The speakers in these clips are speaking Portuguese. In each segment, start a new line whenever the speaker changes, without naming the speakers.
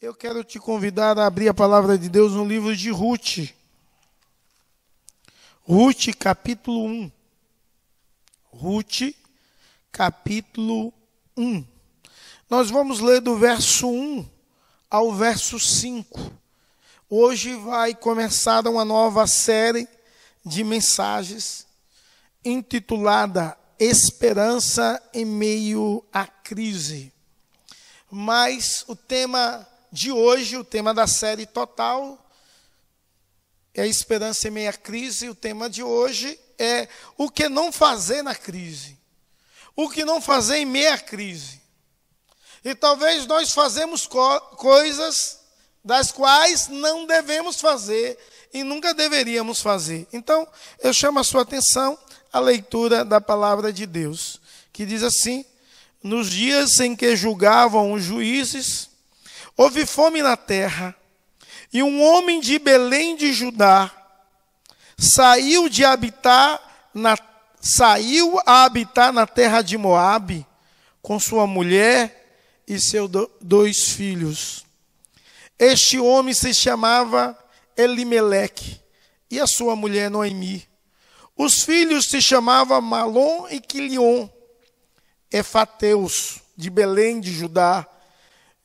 Eu quero te convidar a abrir a palavra de Deus no livro de Ruth. Ruth, capítulo 1. Ruth, capítulo 1. Nós vamos ler do verso 1 ao verso 5. Hoje vai começar uma nova série de mensagens intitulada Esperança em meio à crise. Mas o tema de hoje, o tema da série total, é esperança em meia crise. O tema de hoje é o que não fazer na crise. O que não fazer em meia crise. E talvez nós fazemos co coisas das quais não devemos fazer e nunca deveríamos fazer. Então, eu chamo a sua atenção à leitura da palavra de Deus, que diz assim: Nos dias em que julgavam os juízes, Houve fome na terra, e um homem de Belém de Judá saiu de habitar na saiu a habitar na terra de Moabe com sua mulher e seus dois filhos. Este homem se chamava Elimeleque e a sua mulher Noemi. Os filhos se chamavam Malom e Quilion, Efateus, de Belém de Judá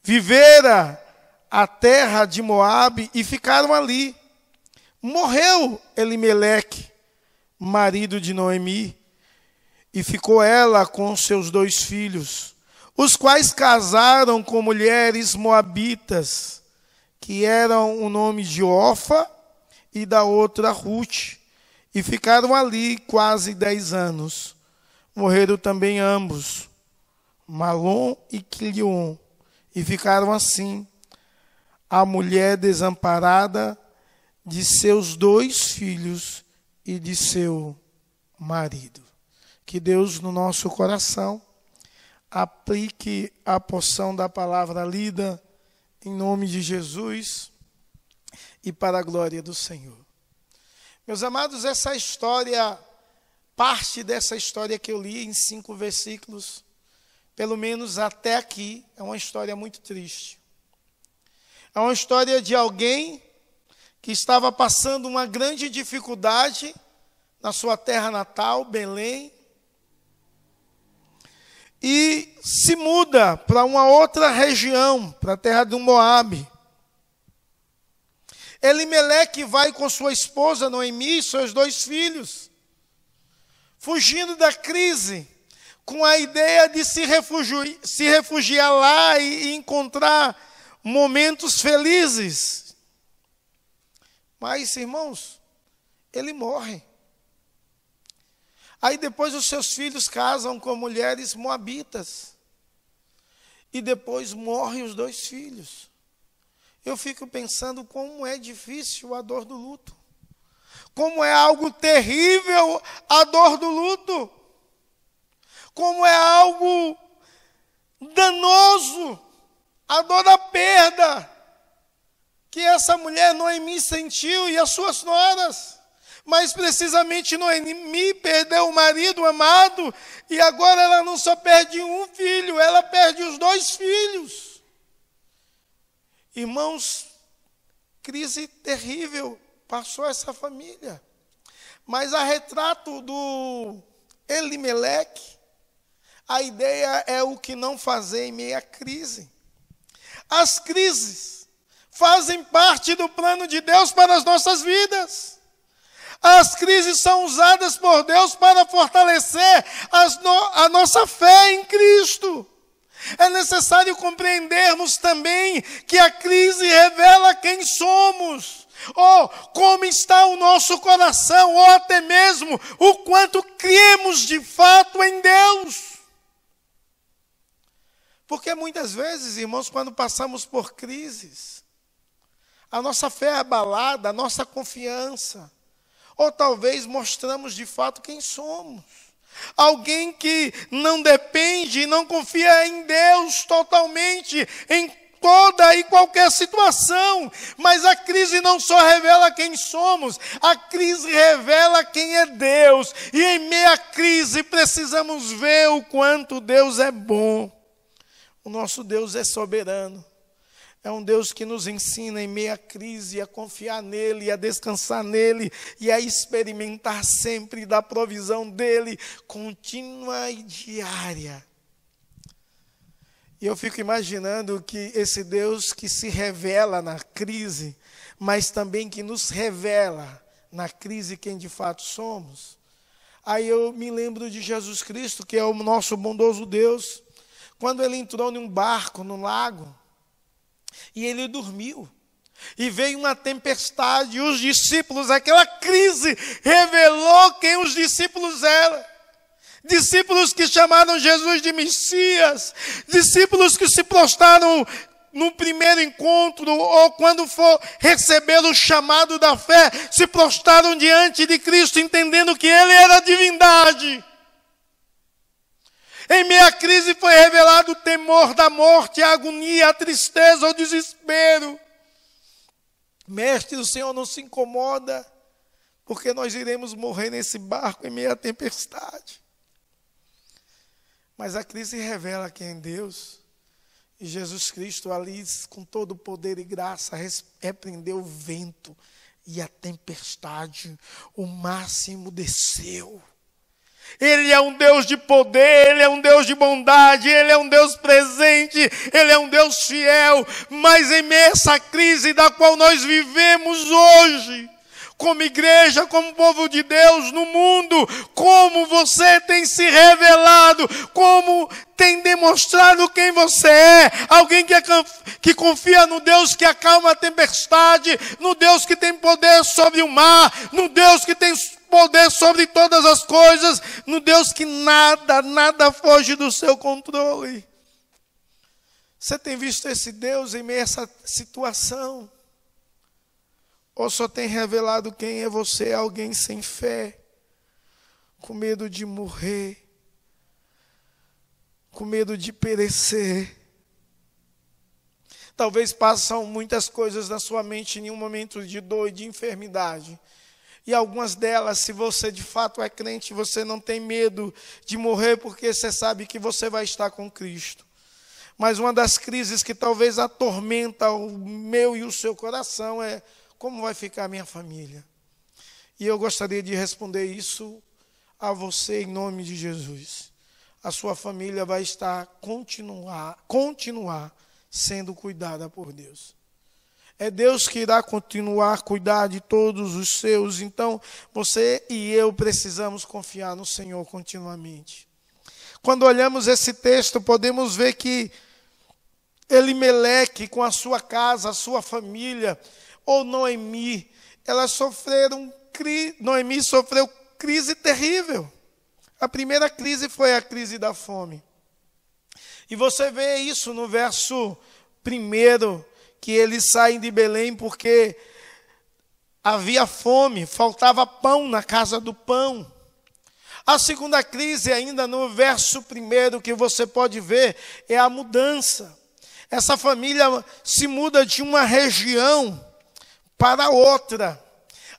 vivera a terra de Moabe e ficaram ali. Morreu Elimeleque, marido de Noemi, e ficou ela com seus dois filhos, os quais casaram com mulheres moabitas, que eram o nome de Ofa e da outra Ruth, e ficaram ali quase dez anos. Morreram também ambos, Malom e Quilion e ficaram assim, a mulher desamparada de seus dois filhos e de seu marido. Que Deus no nosso coração aplique a porção da palavra lida em nome de Jesus e para a glória do Senhor. Meus amados, essa história, parte dessa história que eu li em cinco versículos, pelo menos até aqui, é uma história muito triste. É uma história de alguém que estava passando uma grande dificuldade na sua terra natal, Belém, e se muda para uma outra região, para a terra do Moabe. Elimeleque vai com sua esposa Noemi e seus dois filhos, fugindo da crise com a ideia de se refugiar, se refugiar lá e, encontrar momentos felizes. Mas, irmãos, ele morre. Aí depois os seus filhos casam com mulheres moabitas. E depois morrem os dois filhos. Eu fico pensando como é difícil a dor do luto. Como é algo terrível a dor do luto como é algo danoso, a dor da perda que essa mulher Noemi sentiu e as suas noras. Mas precisamente Noemi perdeu o marido amado e agora ela não só perde um filho, ela perde os dois filhos. Irmãos, crise terrível passou essa família. Mas a retrato do Elimeleque, a ideia é o que não fazer em meia crise. As crises fazem parte do plano de Deus para as nossas vidas. As crises são usadas por Deus para fortalecer no, a nossa fé em Cristo. É necessário compreendermos também que a crise revela quem somos, ou como está o nosso coração, ou até mesmo o quanto cremos de fato em Deus. Porque muitas vezes, irmãos, quando passamos por crises, a nossa fé é abalada, a nossa confiança, ou talvez mostramos de fato quem somos. Alguém que não depende não confia em Deus totalmente, em toda e qualquer situação. Mas a crise não só revela quem somos, a crise revela quem é Deus. E em meia crise precisamos ver o quanto Deus é bom. O nosso Deus é soberano. É um Deus que nos ensina em meia crise a confiar nele, a descansar nele e a experimentar sempre da provisão dele, contínua e diária. E eu fico imaginando que esse Deus que se revela na crise, mas também que nos revela na crise quem de fato somos. Aí eu me lembro de Jesus Cristo, que é o nosso bondoso Deus, quando ele entrou num barco no lago e ele dormiu. E veio uma tempestade, e os discípulos, aquela crise, revelou quem os discípulos eram. Discípulos que chamaram Jesus de Messias, discípulos que se prostraram no primeiro encontro, ou quando for receber o chamado da fé, se prostraram diante de Cristo, entendendo que Ele era divindade. Em meia crise foi revelado o temor da morte, a agonia, a tristeza, o desespero. Mestre, o Senhor não se incomoda, porque nós iremos morrer nesse barco em meia tempestade. Mas a crise revela quem é Deus. E Jesus Cristo, ali, com todo poder e graça, repreendeu o vento e a tempestade. O máximo desceu. Ele é um Deus de poder, Ele é um Deus de bondade, Ele é um Deus presente, Ele é um Deus fiel, mas em meio a essa crise da qual nós vivemos hoje, como igreja, como povo de Deus no mundo, como você tem se revelado, como tem demonstrado quem você é, alguém que, é, que confia no Deus que acalma a tempestade, no Deus que tem poder sobre o mar, no Deus que tem poder sobre todas as coisas, no Deus que nada, nada foge do seu controle. Você tem visto esse Deus em meio a essa situação? Ou só tem revelado quem é você, alguém sem fé, com medo de morrer, com medo de perecer? Talvez passam muitas coisas na sua mente em um momento de dor e de enfermidade. E algumas delas, se você de fato é crente, você não tem medo de morrer porque você sabe que você vai estar com Cristo. Mas uma das crises que talvez atormenta o meu e o seu coração é como vai ficar a minha família? E eu gostaria de responder isso a você em nome de Jesus. A sua família vai estar continuar, continuar sendo cuidada por Deus. É Deus que irá continuar a cuidar de todos os seus. Então, você e eu precisamos confiar no Senhor continuamente. Quando olhamos esse texto, podemos ver que Elimeleque, com a sua casa, a sua família, ou Noemi, elas sofreram, Noemi sofreu crise terrível. A primeira crise foi a crise da fome. E você vê isso no verso primeiro que eles saem de Belém porque havia fome, faltava pão na casa do pão. A segunda crise, ainda no verso primeiro, que você pode ver, é a mudança. Essa família se muda de uma região para outra.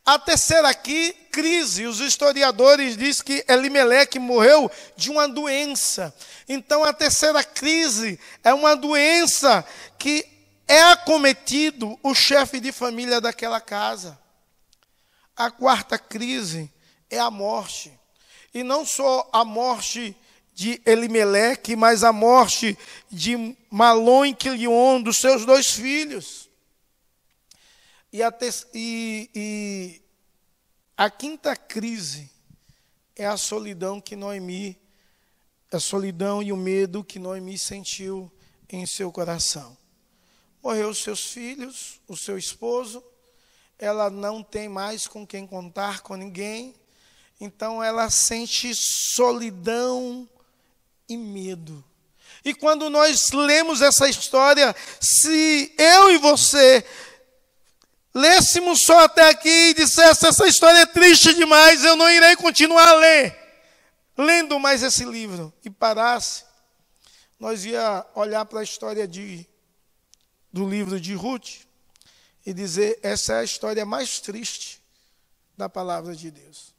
A terceira aqui, crise. Os historiadores dizem que Elimeleque morreu de uma doença. Então, a terceira crise é uma doença que é acometido o chefe de família daquela casa. A quarta crise é a morte. E não só a morte de Elimeleque, mas a morte de Malon e Quilion, dos seus dois filhos. E a, e, e a quinta crise é a solidão que Noemi, a solidão e o medo que Noemi sentiu em seu coração. Morreu os seus filhos, o seu esposo, ela não tem mais com quem contar com ninguém, então ela sente solidão e medo. E quando nós lemos essa história, se eu e você lêssemos só até aqui e dissesse essa história é triste demais, eu não irei continuar a ler, lendo mais esse livro, e parasse, nós ia olhar para a história de do livro de Ruth e dizer: essa é a história mais triste da palavra de Deus.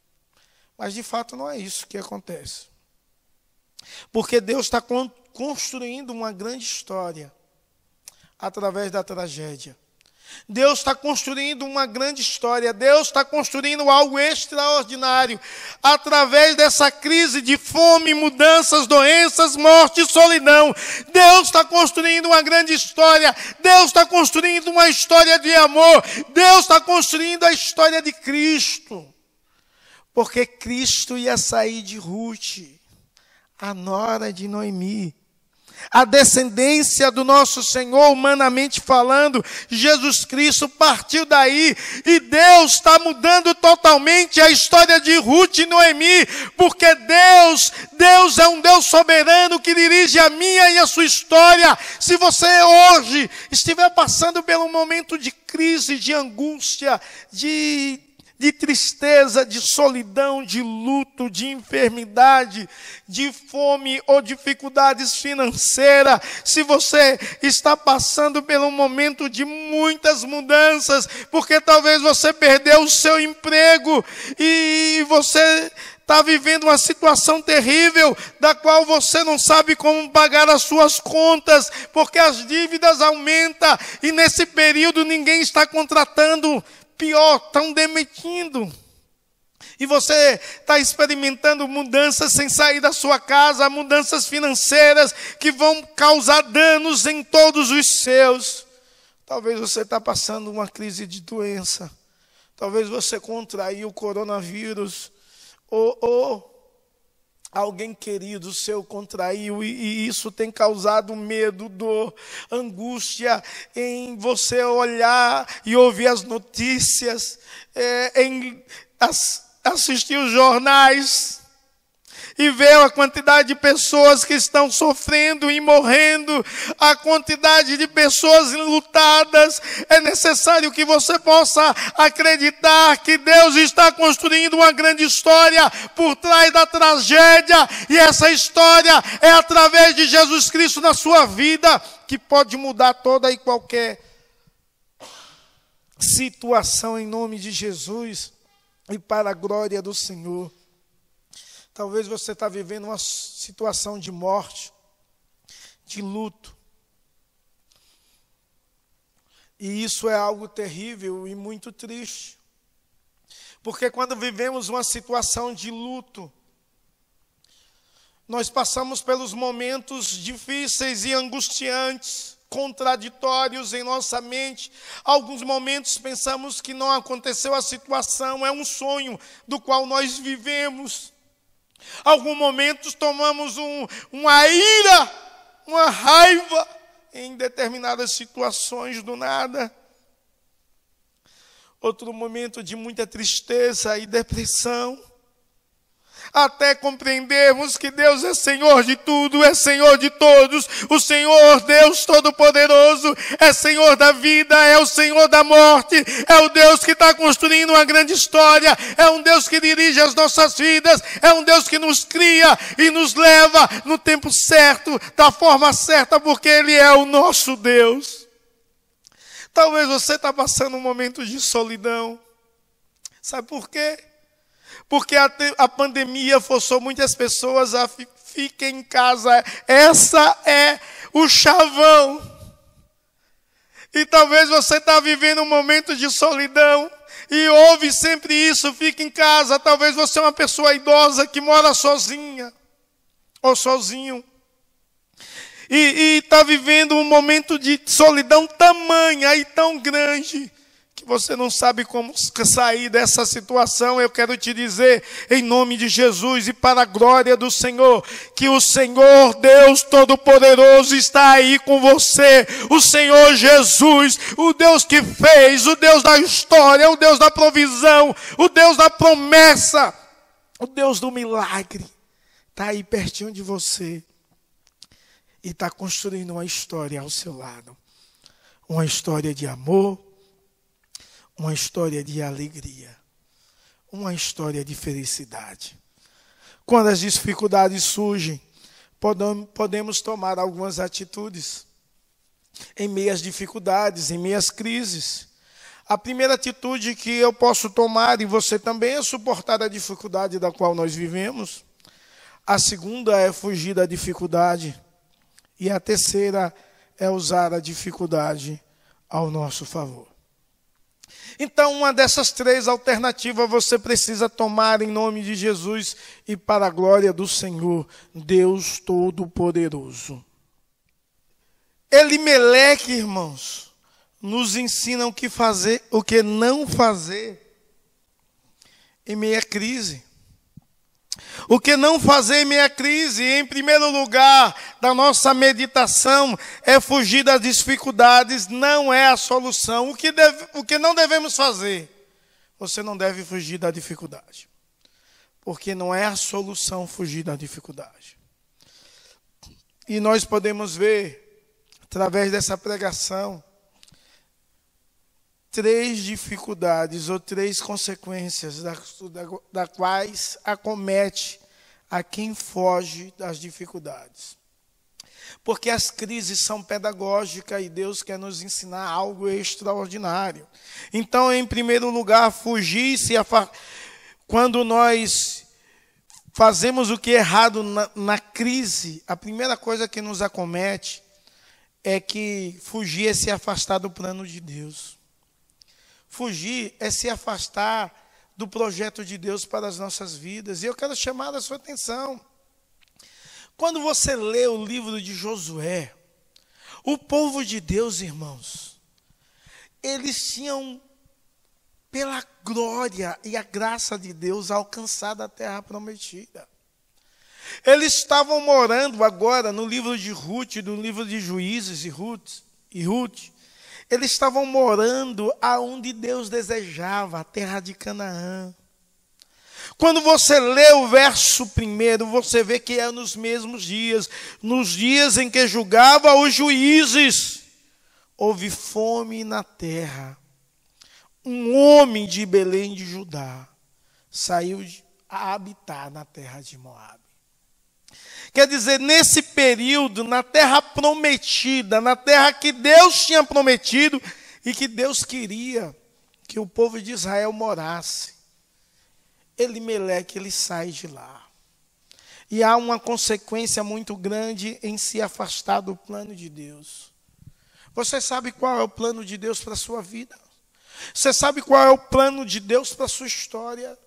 Mas de fato não é isso que acontece. Porque Deus está construindo uma grande história através da tragédia. Deus está construindo uma grande história, Deus está construindo algo extraordinário. Através dessa crise de fome, mudanças, doenças, morte e solidão. Deus está construindo uma grande história, Deus está construindo uma história de amor, Deus está construindo a história de Cristo, porque Cristo ia sair de Ruth, a nora de Noemi a descendência do nosso Senhor, humanamente falando, Jesus Cristo partiu daí e Deus está mudando totalmente a história de Ruth e Noemi, porque Deus, Deus é um Deus soberano que dirige a minha e a sua história. Se você hoje estiver passando pelo momento de crise, de angústia, de de tristeza, de solidão, de luto, de enfermidade, de fome ou dificuldades financeiras, se você está passando pelo momento de muitas mudanças, porque talvez você perdeu o seu emprego e você está vivendo uma situação terrível, da qual você não sabe como pagar as suas contas, porque as dívidas aumentam e nesse período ninguém está contratando pior, estão demitindo. E você está experimentando mudanças sem sair da sua casa, mudanças financeiras que vão causar danos em todos os seus. Talvez você está passando uma crise de doença. Talvez você contraiu o coronavírus. Ou, ou alguém querido seu contraiu e, e, isso tem causado medo, dor, angústia em você olhar e ouvir as notícias, é, em as, assistir os jornais e ver a quantidade de pessoas que estão sofrendo e morrendo, a quantidade de pessoas lutadas, é necessário que você possa acreditar que Deus está construindo uma grande história por trás da tragédia, e essa história é através de Jesus Cristo na sua vida que pode mudar toda e qualquer situação em nome de Jesus e para a glória do Senhor. Talvez você está vivendo uma situação de morte, de luto. E isso é algo terrível e muito triste. Porque quando vivemos uma situação de luto, nós passamos pelos momentos difíceis e angustiantes, contraditórios em nossa mente. Alguns momentos pensamos que não aconteceu a situação, é um sonho do qual nós vivemos. Alguns momentos tomamos um, uma ira, uma raiva em determinadas situações do nada. Outro momento de muita tristeza e depressão até compreendermos que Deus é Senhor de tudo, é Senhor de todos, o Senhor Deus Todo-Poderoso, é Senhor da vida, é o Senhor da morte, é o Deus que está construindo uma grande história, é um Deus que dirige as nossas vidas, é um Deus que nos cria e nos leva no tempo certo, da forma certa, porque Ele é o nosso Deus. Talvez você está passando um momento de solidão. Sabe por quê? Porque a, a pandemia forçou muitas pessoas a fi, fiquem em casa. Essa é o chavão. E talvez você está vivendo um momento de solidão. E ouve sempre isso, fica em casa. Talvez você é uma pessoa idosa que mora sozinha ou sozinho. E está vivendo um momento de solidão tamanha e tão grande você não sabe como sair dessa situação, eu quero te dizer, em nome de Jesus e para a glória do Senhor, que o Senhor Deus Todo-Poderoso está aí com você, o Senhor Jesus, o Deus que fez, o Deus da história, o Deus da provisão, o Deus da promessa, o Deus do milagre, está aí pertinho de você e está construindo uma história ao seu lado. Uma história de amor, uma história de alegria, uma história de felicidade. Quando as dificuldades surgem, podemos tomar algumas atitudes em meias dificuldades, em meias crises. A primeira atitude que eu posso tomar, e você também, é suportar a dificuldade da qual nós vivemos. A segunda é fugir da dificuldade. E a terceira é usar a dificuldade ao nosso favor. Então, uma dessas três alternativas você precisa tomar em nome de Jesus e para a glória do Senhor, Deus Todo-Poderoso. Elimeleque, irmãos, nos ensina o que fazer, o que não fazer em meia crise. O que não fazer meia crise, em primeiro lugar, da nossa meditação, é fugir das dificuldades, não é a solução. O que, deve, o que não devemos fazer? Você não deve fugir da dificuldade. Porque não é a solução fugir da dificuldade. E nós podemos ver, através dessa pregação, três dificuldades ou três consequências da, da, da quais acomete a quem foge das dificuldades. Porque as crises são pedagógicas e Deus quer nos ensinar algo extraordinário. Então, em primeiro lugar, fugir se quando nós fazemos o que é errado na, na crise, a primeira coisa que nos acomete é que fugir é se afastar do plano de Deus. Fugir é se afastar do projeto de Deus para as nossas vidas. E eu quero chamar a sua atenção. Quando você lê o livro de Josué, o povo de Deus, irmãos, eles tinham, pela glória e a graça de Deus, alcançado a terra prometida. Eles estavam morando agora no livro de Ruth, no livro de Juízes e Ruth, e Ruth eles estavam morando aonde Deus desejava, a terra de Canaã. Quando você lê o verso primeiro, você vê que é nos mesmos dias, nos dias em que julgava os juízes, houve fome na terra. Um homem de Belém de Judá saiu a habitar na terra de Moab. Quer dizer, nesse período, na terra prometida, na terra que Deus tinha prometido e que Deus queria que o povo de Israel morasse. Elimeleque, ele sai de lá. E há uma consequência muito grande em se afastar do plano de Deus. Você sabe qual é o plano de Deus para a sua vida? Você sabe qual é o plano de Deus para a sua história?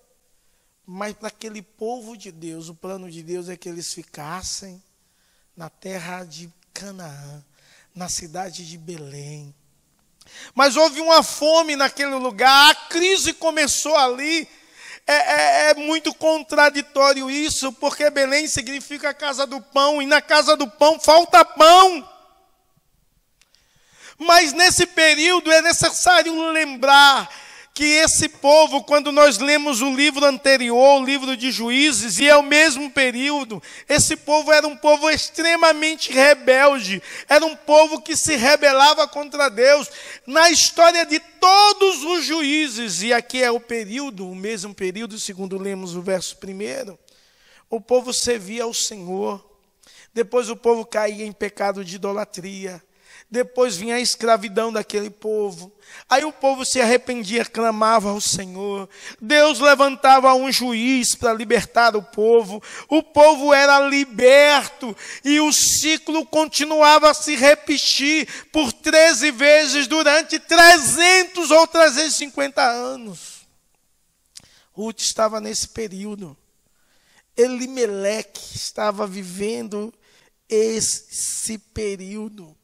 Mas para aquele povo de Deus, o plano de Deus é que eles ficassem na terra de Canaã, na cidade de Belém. Mas houve uma fome naquele lugar, a crise começou ali. É, é, é, muito contraditório isso, porque Belém significa a casa do pão, e na casa do pão falta pão. Mas nesse período é necessário lembrar que esse povo, quando nós lemos o livro anterior, o livro de Juízes, e é o mesmo período, esse povo era um povo extremamente rebelde, era um povo que se rebelava contra Deus. Na história de todos os juízes, e aqui é o período, o mesmo período, segundo lemos o verso primeiro, o povo servia ao Senhor, depois o povo caía em pecado de idolatria. Depois vinha a escravidão daquele povo. Aí o povo se arrependia, clamava ao Senhor. Deus levantava um juiz para libertar o povo. O povo era liberto e o ciclo continuava a se repetir por 13 vezes durante 300 ou 350 anos. Ruth estava nesse período. Elimeleque estava vivendo esse período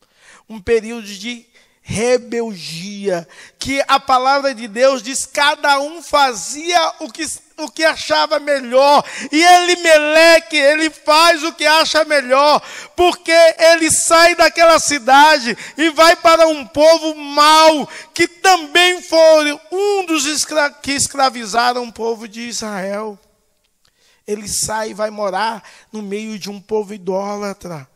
um período de rebeldia, que a palavra de Deus diz cada um fazia o que, o que achava melhor, e ele meleque, ele faz o que acha melhor, porque ele sai daquela cidade e vai para um povo mau, que também foi um dos escra que escravizaram o povo de Israel. Ele sai e vai morar no meio de um povo idólatra.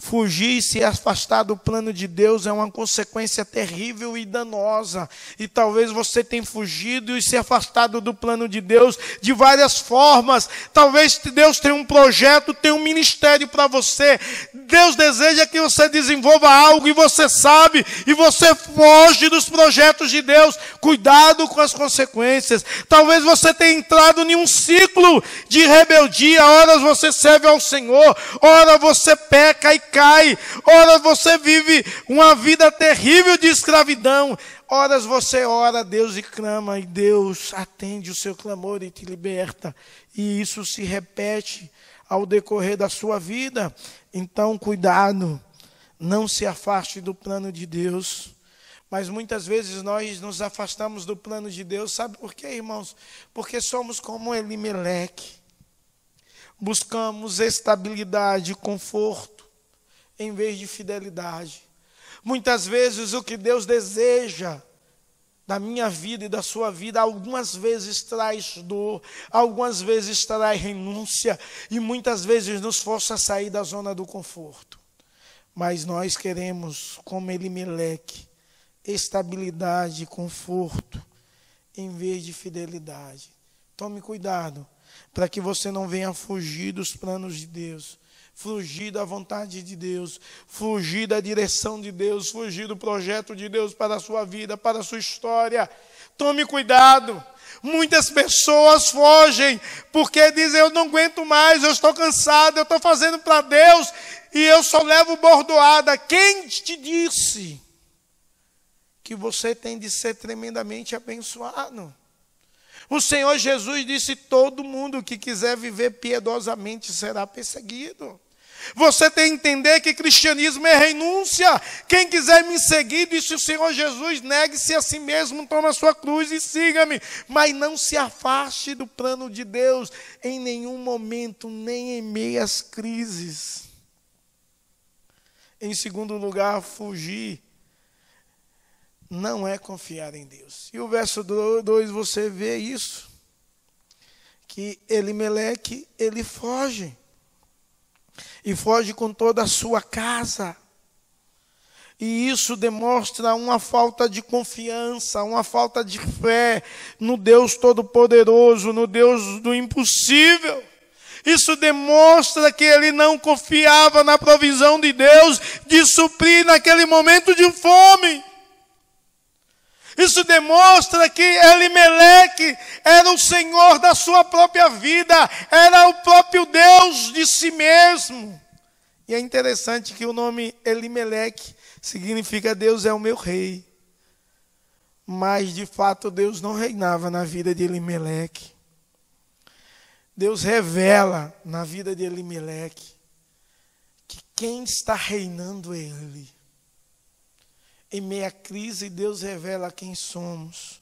Fugir e se afastar do plano de Deus é uma consequência terrível e danosa. E talvez você tenha fugido e se afastado do plano de Deus de várias formas. Talvez Deus tenha um projeto, tenha um ministério para você. Deus deseja que você desenvolva algo e você sabe, e você foge dos projetos de Deus. Cuidado com as consequências. Talvez você tenha entrado em um ciclo de rebeldia. Horas você serve ao Senhor, ora você peca e cai, ora você vive uma vida terrível de escravidão. Horas você ora a Deus e clama, e Deus atende o seu clamor e te liberta. E isso se repete ao decorrer da sua vida. Então, cuidado, não se afaste do plano de Deus. Mas muitas vezes nós nos afastamos do plano de Deus, sabe por quê, irmãos? Porque somos como Elimeleque. Buscamos estabilidade, conforto, em vez de fidelidade. Muitas vezes o que Deus deseja da minha vida e da sua vida, algumas vezes traz dor, algumas vezes traz renúncia e muitas vezes nos força a sair da zona do conforto. Mas nós queremos, como Elimeleque, estabilidade, conforto, em vez de fidelidade. Tome cuidado para que você não venha fugir dos planos de Deus fugir da vontade de Deus, fugir da direção de Deus, fugir do projeto de Deus para a sua vida, para a sua história. Tome cuidado. Muitas pessoas fogem porque dizem: Eu não aguento mais, eu estou cansado, eu estou fazendo para Deus e eu só levo bordoada. Quem te disse que você tem de ser tremendamente abençoado? O Senhor Jesus disse: Todo mundo que quiser viver piedosamente será perseguido. Você tem que entender que cristianismo é renúncia. Quem quiser me seguir, disse o Senhor Jesus, negue-se a si mesmo, toma a sua cruz e siga-me. Mas não se afaste do plano de Deus em nenhum momento, nem em meias crises. Em segundo lugar, fugir não é confiar em Deus. E o verso 2 você vê isso. Que Elimeleque, ele foge e foge com toda a sua casa. E isso demonstra uma falta de confiança, uma falta de fé no Deus Todo-Poderoso, no Deus do impossível. Isso demonstra que ele não confiava na provisão de Deus de suprir naquele momento de fome. Isso demonstra que Elimeleque era o Senhor da sua própria vida, era o próprio Deus de si mesmo. E é interessante que o nome Elimeleque significa Deus é o meu rei. Mas de fato Deus não reinava na vida de Elimeleque. Deus revela na vida de Elimeleque que quem está reinando é Ele. Em meia crise, Deus revela quem somos.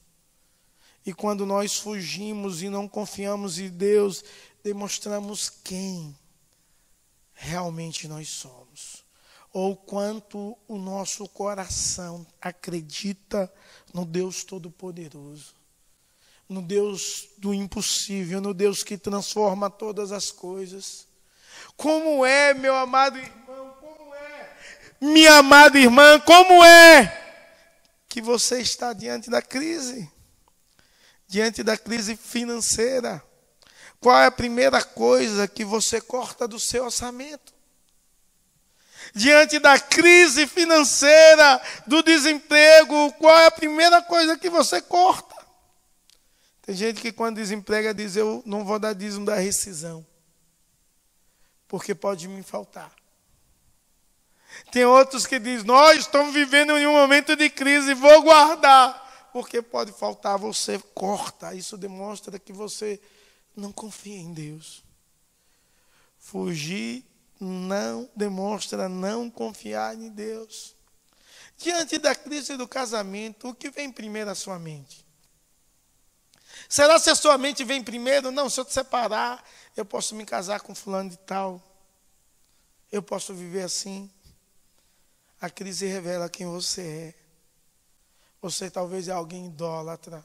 E quando nós fugimos e não confiamos em Deus, demonstramos quem realmente nós somos. Ou quanto o nosso coração acredita no Deus Todo-Poderoso, no Deus do impossível, no Deus que transforma todas as coisas. Como é, meu amado? Minha amada irmã, como é que você está diante da crise? Diante da crise financeira. Qual é a primeira coisa que você corta do seu orçamento? Diante da crise financeira, do desemprego, qual é a primeira coisa que você corta? Tem gente que quando desemprega diz: Eu não vou dar dízimo da rescisão, porque pode me faltar. Tem outros que dizem: Nós estamos vivendo em um momento de crise, vou guardar, porque pode faltar. Você corta. Isso demonstra que você não confia em Deus. Fugir não demonstra não confiar em Deus. Diante da crise do casamento, o que vem primeiro à sua mente? Será se a sua mente vem primeiro? Não, se eu te separar, eu posso me casar com fulano de tal. Eu posso viver assim. A crise revela quem você é. Você talvez é alguém idólatra.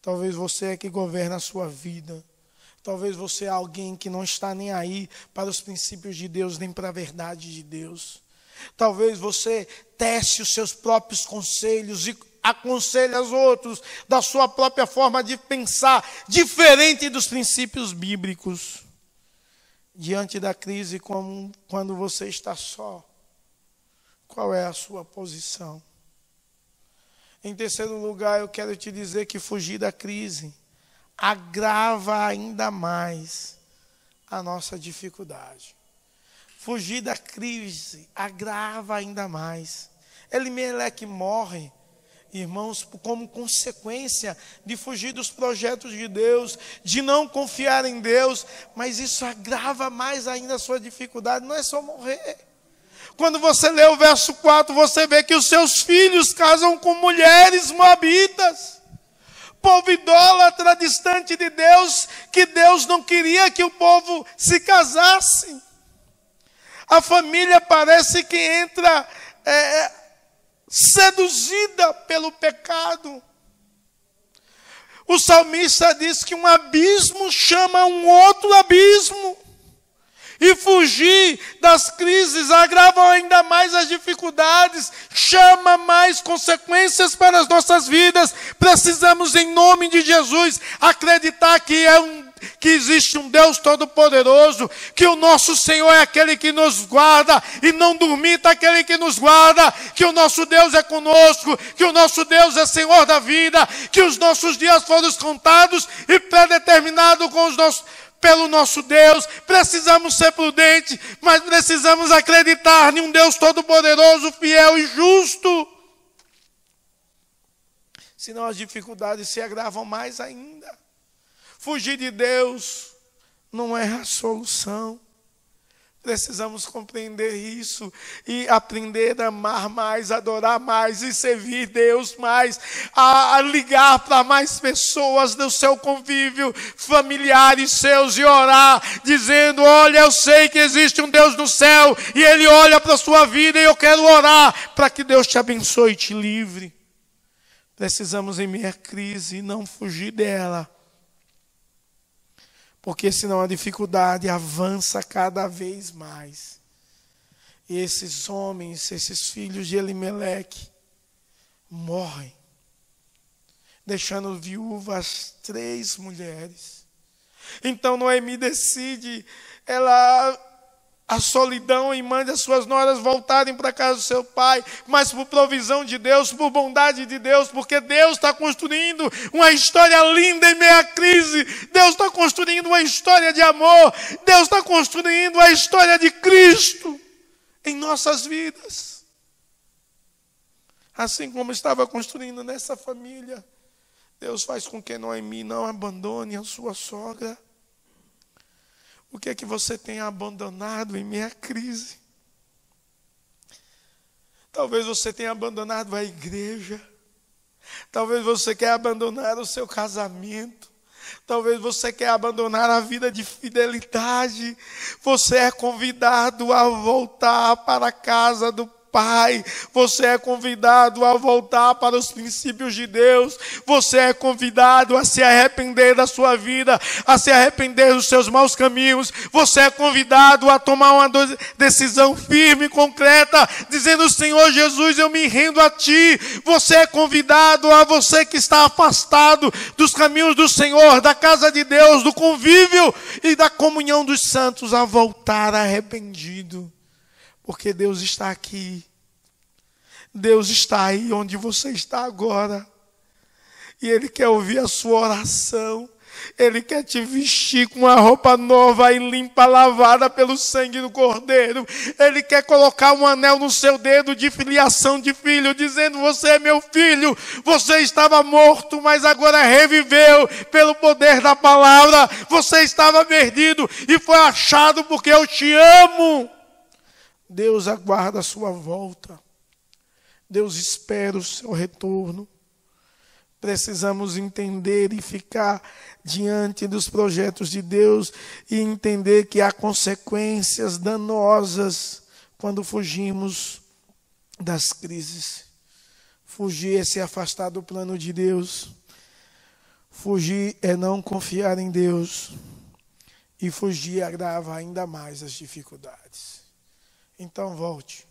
Talvez você é que governa a sua vida. Talvez você é alguém que não está nem aí para os princípios de Deus, nem para a verdade de Deus. Talvez você teste os seus próprios conselhos e aconselha os outros da sua própria forma de pensar, diferente dos princípios bíblicos. diante da crise como quando você está só? Qual é a sua posição? Em terceiro lugar, eu quero te dizer que fugir da crise agrava ainda mais a nossa dificuldade. Fugir da crise agrava ainda mais. Elimeleque morre, irmãos, como consequência de fugir dos projetos de Deus, de não confiar em Deus, mas isso agrava mais ainda a sua dificuldade, não é só morrer. Quando você lê o verso 4, você vê que os seus filhos casam com mulheres moabitas. Povo idólatra distante de Deus, que Deus não queria que o povo se casasse. A família parece que entra é, seduzida pelo pecado. O salmista diz que um abismo chama um outro abismo. E fugir das crises agrava ainda mais as dificuldades, chama mais consequências para as nossas vidas. Precisamos, em nome de Jesus, acreditar que é um que existe um Deus todo-poderoso, que o nosso Senhor é aquele que nos guarda e não dormita aquele que nos guarda, que o nosso Deus é conosco, que o nosso Deus é Senhor da vida, que os nossos dias foram contados e predeterminados com os nossos pelo nosso Deus, precisamos ser prudentes, mas precisamos acreditar em um Deus todo-poderoso, fiel e justo. Senão as dificuldades se agravam mais ainda. Fugir de Deus não é a solução. Precisamos compreender isso e aprender a amar mais, adorar mais e servir Deus mais, a, ligar para mais pessoas do seu convívio, familiares seus e orar, dizendo: Olha, eu sei que existe um Deus no céu e Ele olha para a sua vida e eu quero orar para que Deus te abençoe e te livre. Precisamos, em minha crise, não fugir dela porque senão a dificuldade avança cada vez mais. E esses homens, esses filhos de Elimeleque, morrem, deixando viúvas três mulheres. Então Noemi decide, ela a solidão e mande as suas noras voltarem para casa do seu pai, mas por provisão de Deus, por bondade de Deus, porque Deus está construindo uma história linda em meia crise, Deus está construindo uma história de amor, Deus está construindo a história de Cristo em nossas vidas. Assim como estava construindo nessa família, Deus faz com que Noemi não abandone a sua sogra. O que é que você tem abandonado em minha crise? Talvez você tenha abandonado a igreja. Talvez você quer abandonar o seu casamento. Talvez você quer abandonar a vida de fidelidade. Você é convidado a voltar para a casa do Pai, você é convidado a voltar para os princípios de Deus, você é convidado a se arrepender da sua vida, a se arrepender dos seus maus caminhos, você é convidado a tomar uma decisão firme, concreta, dizendo: Senhor Jesus, eu me rendo a Ti. Você é convidado a você que está afastado dos caminhos do Senhor, da casa de Deus, do convívio e da comunhão dos santos, a voltar arrependido. Porque Deus está aqui. Deus está aí onde você está agora. E Ele quer ouvir a sua oração. Ele quer te vestir com uma roupa nova e limpa, lavada pelo sangue do Cordeiro. Ele quer colocar um anel no seu dedo de filiação de filho, dizendo: Você é meu filho. Você estava morto, mas agora reviveu pelo poder da palavra. Você estava perdido e foi achado porque eu te amo. Deus aguarda a sua volta. Deus espera o seu retorno. Precisamos entender e ficar diante dos projetos de Deus e entender que há consequências danosas quando fugimos das crises. Fugir é se afastar do plano de Deus. Fugir é não confiar em Deus. E fugir agrava ainda mais as dificuldades. Então volte.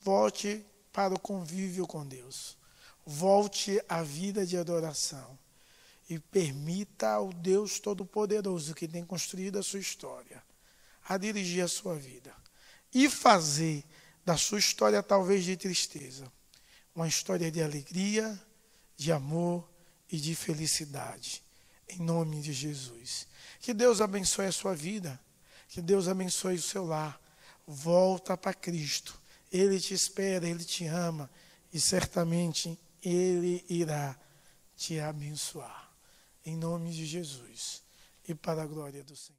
Volte para o convívio com Deus. Volte à vida de adoração. E permita ao Deus Todo-Poderoso que tem construído a sua história a dirigir a sua vida e fazer da sua história, talvez de tristeza, uma história de alegria, de amor e de felicidade. Em nome de Jesus. Que Deus abençoe a sua vida. Que Deus abençoe o seu lar. Volta para Cristo. Ele te espera, ele te ama e certamente ele irá te abençoar. Em nome de Jesus e para a glória do Senhor.